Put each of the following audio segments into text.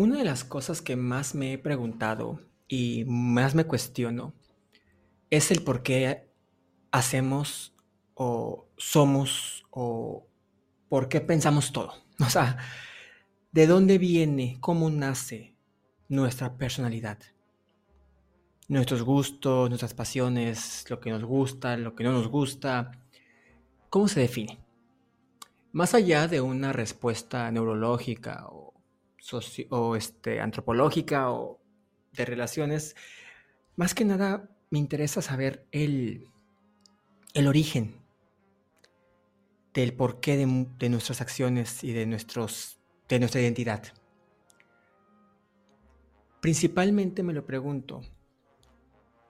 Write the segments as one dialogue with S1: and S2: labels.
S1: Una de las cosas que más me he preguntado y más me cuestiono es el por qué hacemos o somos o por qué pensamos todo. O sea, ¿de dónde viene, cómo nace nuestra personalidad? Nuestros gustos, nuestras pasiones, lo que nos gusta, lo que no nos gusta. ¿Cómo se define? Más allá de una respuesta neurológica o, o este, antropológica o de relaciones, más que nada me interesa saber el, el origen del porqué de, de nuestras acciones y de, nuestros, de nuestra identidad. Principalmente me lo pregunto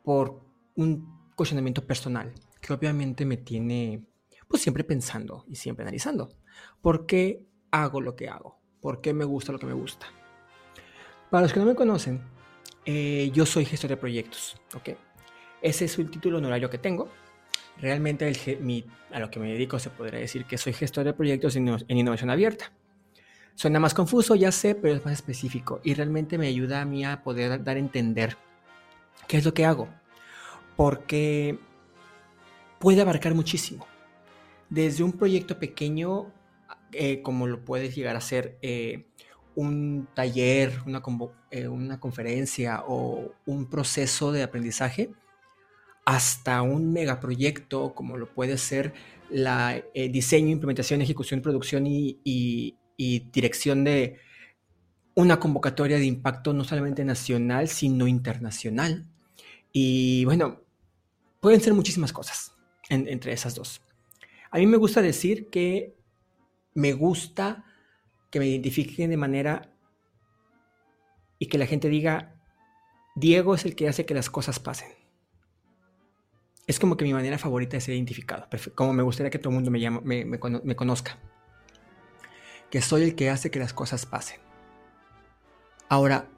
S1: por un cuestionamiento personal que obviamente me tiene pues siempre pensando y siempre analizando. ¿Por qué hago lo que hago? ¿Por qué me gusta lo que me gusta? Para los que no me conocen, eh, yo soy gestor de proyectos, ¿ok? Ese es el título honorario que tengo. Realmente a lo que me dedico se podría decir que soy gestor de proyectos en, innovación abierta. Suena más confuso, ya sé, pero es más específico y realmente me ayuda a mí a poder dar a entender qué es lo que hago. Porque puede abarcar muchísimo. Desde un proyecto pequeño, eh, como lo puede llegar a ser eh, un taller, una, eh, una conferencia o un proceso de aprendizaje, hasta un megaproyecto como lo puede ser la eh, diseño, implementación, ejecución, producción y, dirección de una convocatoria de impacto no solamente nacional, sino internacional. Y bueno, pueden ser muchísimas cosas entre esas dos. A mí me gusta decir que me gusta que me identifiquen de manera y que la gente diga, Diego es el que hace que las cosas pasen. Es como que mi manera favorita de ser identificado, como me gustaría que todo el mundo me, me, conozca. Que soy el que hace que las cosas pasen. Ahora,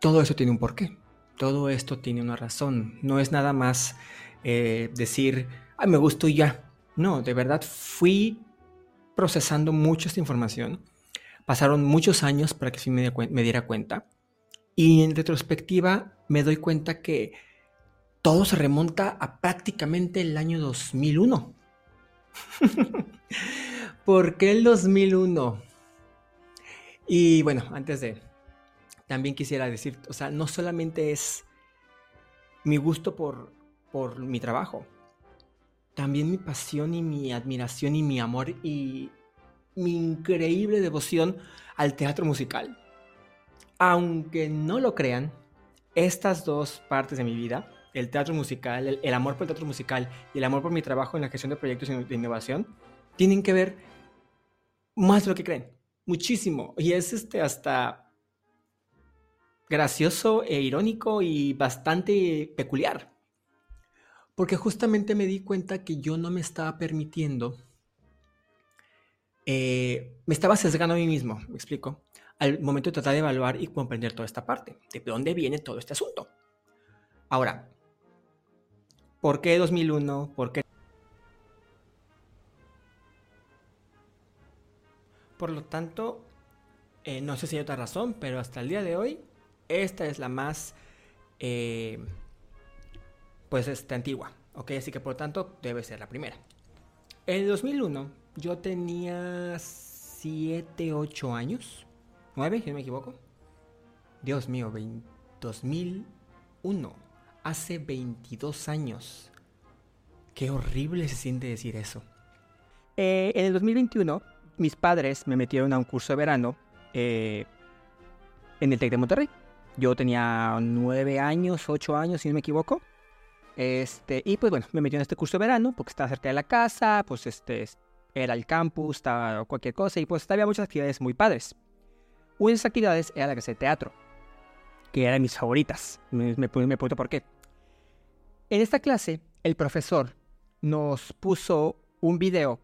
S1: todo eso tiene un porqué. Todo esto tiene una razón. No es nada más eh, decir, ay, me gustó y ya. No, de verdad fui procesando mucha esta información Pasaron muchos años para que me, diera cuenta. Y en retrospectiva me doy cuenta que todo se remonta a prácticamente el año 2001. ¿Por qué el 2001? Y bueno, antes de... También quisiera decir, o sea, no solamente es mi gusto por, por mi trabajo, también mi pasión y mi admiración y mi amor y mi increíble devoción al teatro musical. Aunque no lo crean, estas dos partes de mi vida, el teatro musical, el, amor por el teatro musical y el amor por mi trabajo en la gestión de proyectos de innovación, tienen que ver más de lo que creen, muchísimo. Y es este hasta gracioso e irónico y bastante peculiar. Porque justamente me di cuenta que yo no me estaba permitiendo eh, me estaba sesgando a mí mismo, me explico, al momento de tratar de evaluar y comprender toda esta parte, de dónde viene todo este asunto. Ahora, ¿por qué 2001? ¿Por qué? Por lo tanto, eh, no sé si hay otra razón, pero hasta el día de hoy, esta es la más, eh, pues, este, antigua, ¿ok? Así que por tanto, debe ser la primera. En 2001 yo tenía 7, 8 años. 9, si no me equivoco. Dios mío, 2001. Hace 22 años. Qué horrible se siente decir eso. Eh, en el 2021, mis padres me metieron a un curso de verano eh, en el TEC de Monterrey. Yo tenía 9 años, 8 años, si no me equivoco. Este, y pues bueno, me metieron en este curso de verano porque estaba cerca de la casa, pues este, era el campus, estaba cualquier cosa, y pues había muchas actividades muy padres. Una de esas actividades era la clase de teatro, que era de mis favoritas. Me, me, pregunto por qué. En esta clase, el profesor nos puso un video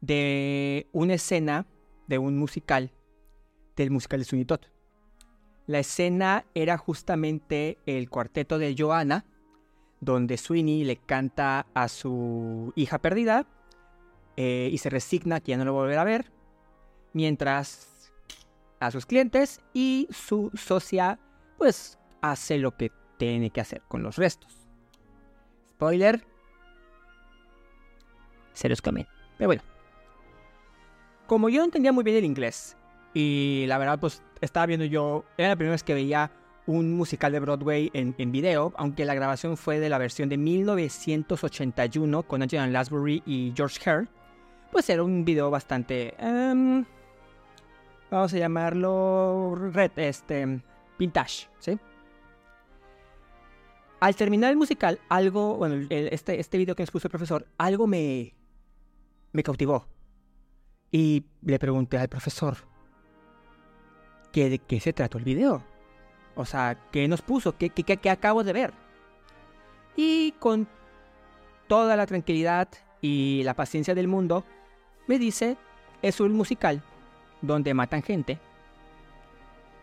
S1: de una escena de un musical, del musical de Sunitot. La escena era justamente el cuarteto de Joanna, donde Sweeney le canta a su hija perdida eh, y se resigna que ya no lo volverá a ver, mientras a sus clientes y su socia pues hace lo que tiene que hacer con los restos. Spoiler. Se los come. Pero bueno. Como yo no entendía muy bien el inglés y la verdad pues estaba viendo yo, era la primera vez que veía un musical de Broadway en, video, aunque la grabación fue de la versión de 1981 con Angela Lansbury y George Hare, pues era un video bastante, um, vamos a llamarlo red, este, vintage, ¿sí? Al terminar el musical, algo, bueno, este, este video que nos puso el profesor, algo me, me cautivó. Y le pregunté al profesor, ¿qué, ¿de qué se trató el video? O sea, ¿qué nos puso? ¿Qué, qué, acabo de ver? Y con toda la tranquilidad y la paciencia del mundo, me dice, es un musical donde matan gente,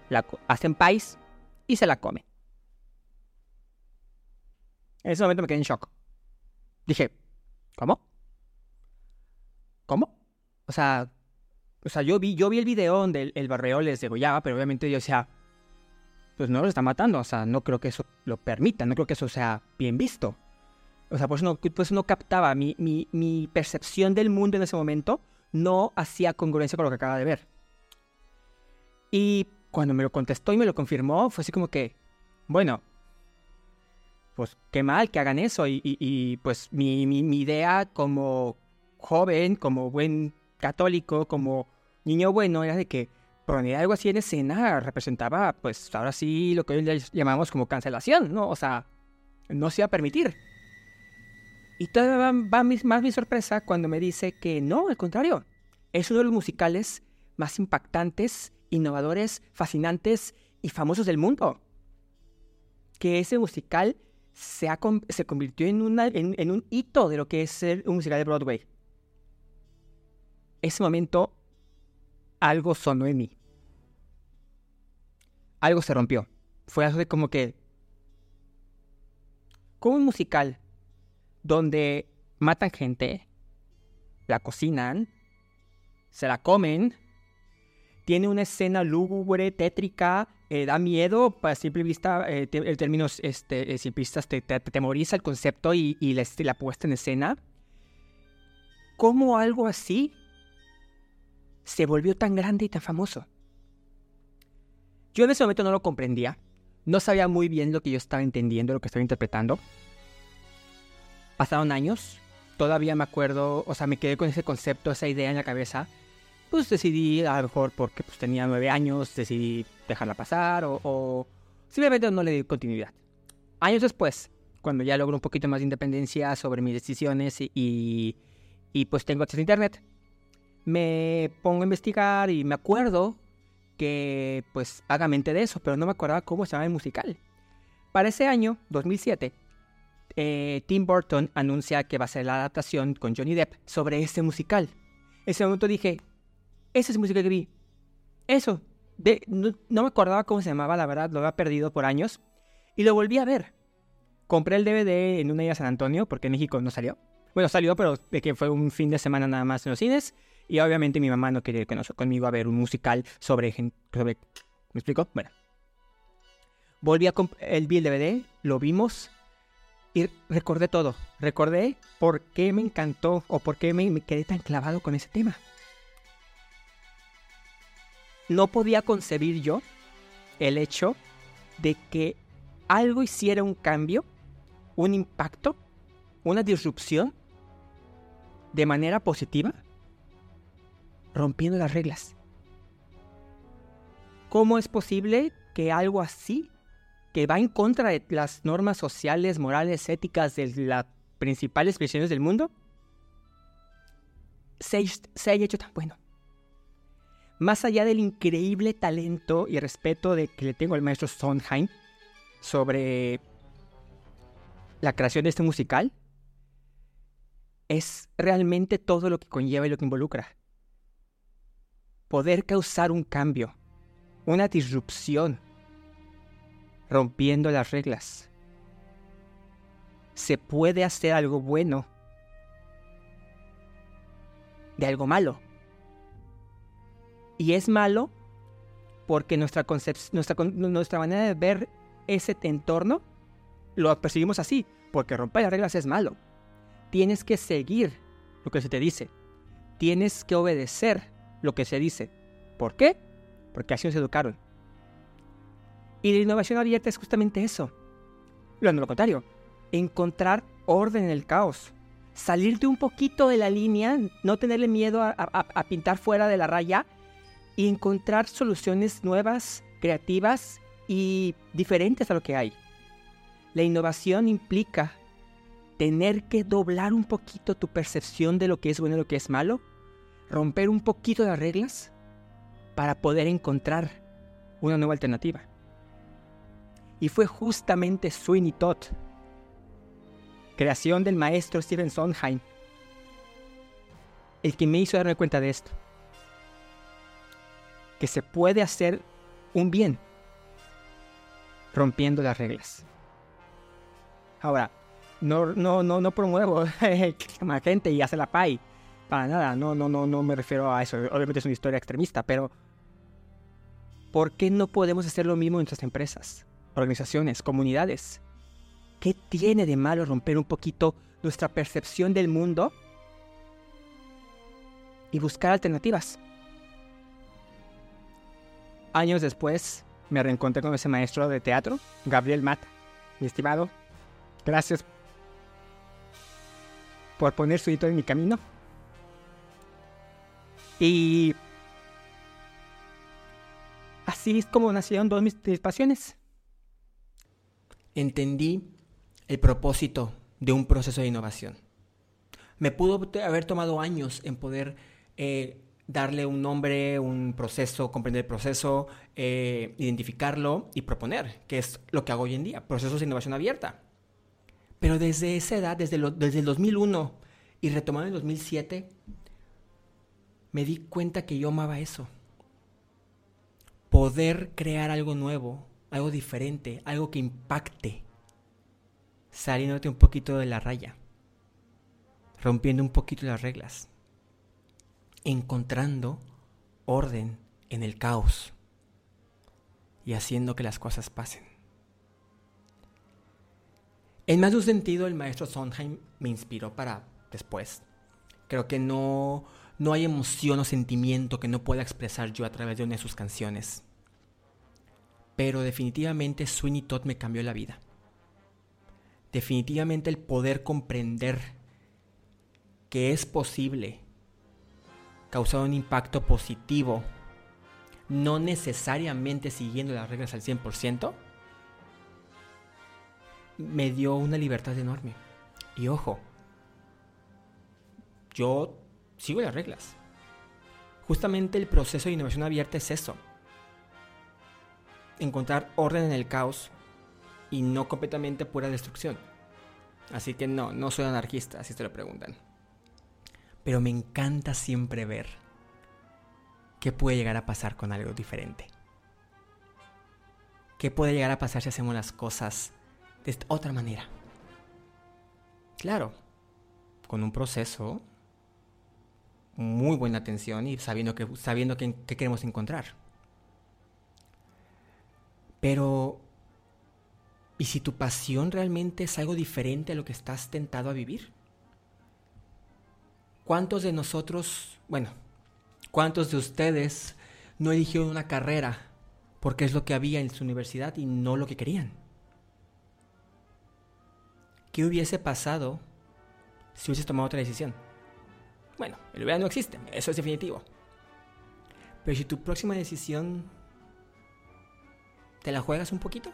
S1: la hacen país y se la comen. En ese momento me quedé en shock. Dije, ¿cómo? ¿Cómo? O sea, o sea, yo vi, yo vi el video donde el, el barreo les degollaba, pero obviamente yo decía, pues no lo está matando. O sea, no creo que eso lo permita, no creo que eso sea bien visto. O sea, pues no, pues no captaba mi, mi, mi percepción del mundo en ese momento, no hacía congruencia con lo que acaba de ver. Y cuando me lo contestó y me lo confirmó, fue así como que, bueno, pues qué mal que hagan eso. Y, y, pues mi, mi, mi, idea como joven, como buen católico, como niño bueno, era de que poner algo así en escena representaba, pues ahora sí, lo que hoy llamamos como cancelación, ¿no? O sea, no se iba a permitir. Y todavía va, más mi sorpresa cuando me dice que no, al contrario, es uno de los musicales más impactantes, innovadores, fascinantes y famosos del mundo. Que ese musical se, se convirtió en, una, en un hito de lo que es ser un musical de Broadway. Ese momento algo sonó en mí. Algo se rompió. Fue algo de como que... Como un musical donde matan gente, la cocinan, se la comen, tiene una escena lúgubre, tétrica, eh, da miedo, para simple vista, eh, el término este, eh, simplistas te, te, temoriza el concepto y, la, la, puesta en escena. ¿Cómo algo así se volvió tan grande y tan famoso? Yo en ese momento no lo comprendía, no sabía muy bien lo que yo estaba entendiendo, lo que estaba interpretando. Pasaron años, todavía me acuerdo, o sea, me quedé con ese concepto, esa idea en la cabeza. Pues decidí, a lo mejor porque pues, tenía nueve años, decidí dejarla pasar o, o simplemente no le di continuidad. Años después, cuando ya logro un poquito más de independencia sobre mis decisiones y, y pues tengo acceso a internet, me pongo a investigar y me acuerdo que pues haga mente de eso, pero no me acordaba cómo se llama el musical. Para ese año, 2007, eh, Tim Burton anuncia que va a ser la adaptación con Johnny Depp sobre ese musical. Ese momento dije, ese es el musical que vi. Eso. De, no, me acordaba cómo se llamaba, la verdad, lo había perdido por años. Y lo volví a ver. Compré el DVD en una ida a San Antonio, porque en México no salió. Bueno, salió, pero de que fue un fin de semana nada más en los cines. Y obviamente mi mamá no quería que no, conmigo a ver un musical sobre, sobre... ¿Me explico? Bueno. Volví a el vi el DVD, lo vimos y recordé todo. Recordé por qué me encantó o por qué me, me quedé tan clavado con ese tema. No podía concebir yo el hecho de que algo hiciera un cambio, un impacto, una disrupción de manera positiva rompiendo las reglas. ¿Cómo es posible que algo así, que va en contra de las normas sociales, morales, éticas de las principales prisiones del mundo, se, haya hecho tan bueno? Más allá del increíble talento y respeto de que le tengo al maestro Sondheim sobre la creación de este musical, es realmente todo lo que conlleva y lo que involucra poder causar un cambio, una disrupción, rompiendo las reglas. Se puede hacer algo bueno de algo malo. Y es malo porque nuestra, manera de ver ese entorno lo percibimos así, porque romper las reglas es malo. Tienes que seguir lo que se te dice. Tienes que obedecer lo que se dice. ¿Por qué? Porque así nos educaron. Y la innovación abierta es justamente eso. Lo, contrario, encontrar orden en el caos. Salirte un poquito de la línea, no tenerle miedo a pintar fuera de la raya y encontrar soluciones nuevas, creativas y diferentes a lo que hay. La innovación implica tener que doblar un poquito tu percepción de lo que es bueno y lo que es malo, romper un poquito las reglas para poder encontrar una nueva alternativa. Y fue justamente Sweeney Todd, creación del maestro Stephen Sondheim, el que me hizo darme cuenta de esto. Que se puede hacer un bien rompiendo las reglas. Ahora, no, no, no, no promuevo a gente y hace la pay. Para nada, no, no, no, no me refiero a eso. Obviamente es una historia extremista, pero ¿por qué no podemos hacer lo mismo en nuestras empresas, organizaciones, comunidades? ¿Qué tiene de malo romper un poquito nuestra percepción del mundo y buscar alternativas? Años después me reencontré con ese maestro de teatro, Gabriel Mata. Mi estimado, Gracias por poner su hito en mi camino. Y así es como nacieron dos mis, pasiones. Entendí el propósito de un proceso de innovación. Me pudo haber tomado años en poder eh, darle un nombre, un proceso, comprender el proceso, eh, identificarlo y proponer, que es lo que hago hoy en día, procesos de innovación abierta. Pero desde esa edad, desde, desde el 2001 y retomando en el 2007, me di cuenta que yo amaba eso. Poder crear algo nuevo, algo diferente, algo que impacte, saliéndote un poquito de la raya, rompiendo un poquito las reglas, encontrando orden en el caos y haciendo que las cosas pasen. En más de un sentido, el maestro Sondheim me inspiró para después. Creo que no, no hay emoción o sentimiento que no pueda expresar yo a través de una de sus canciones. Pero definitivamente Sweeney Todd me cambió la vida. Definitivamente el poder comprender que es posible causar un impacto positivo, no necesariamente siguiendo las reglas al 100%, me dio una libertad enorme. Y ojo, yo sigo las reglas. Justamente el proceso de innovación abierta es eso. Encontrar orden en el caos y no completamente pura destrucción. Así que no, no soy anarquista, si se lo preguntan. Pero me encanta siempre ver qué puede llegar a pasar con algo diferente. ¿Qué puede llegar a pasar si hacemos las cosas de otra manera. Claro, con un proceso, muy buena atención y sabiendo que sabiendo qué, queremos encontrar. Pero, ¿y si tu pasión realmente es algo diferente a lo que estás tentado a vivir? ¿Cuántos de nosotros, bueno, cuántos de ustedes no eligieron una carrera porque es lo que había en su universidad y no lo que querían? ¿Qué hubiese pasado si hubieses tomado otra decisión? Bueno, el hubiera no existe, eso es definitivo. Pero si tu próxima decisión te la juegas un poquito,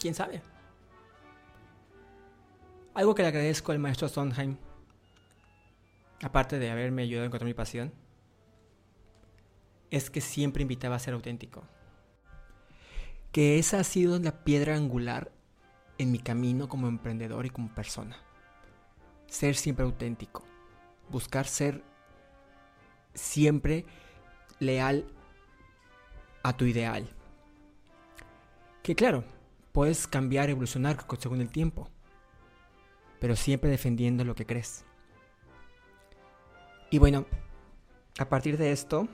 S1: quién sabe. Algo que le agradezco al maestro Sondheim, aparte de haberme ayudado a encontrar mi pasión, es que siempre invitaba a ser auténtico. Que esa ha sido la piedra angular en mi camino como emprendedor y como persona. Ser siempre auténtico. Buscar ser siempre leal a tu ideal. Que claro, puedes cambiar, evolucionar según el tiempo, pero siempre defendiendo lo que crees. Y bueno, a partir de esto,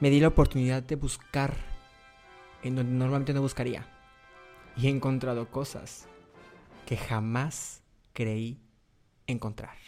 S1: me di la oportunidad de buscar en donde normalmente no buscaría. Y he encontrado cosas que jamás creí encontrar.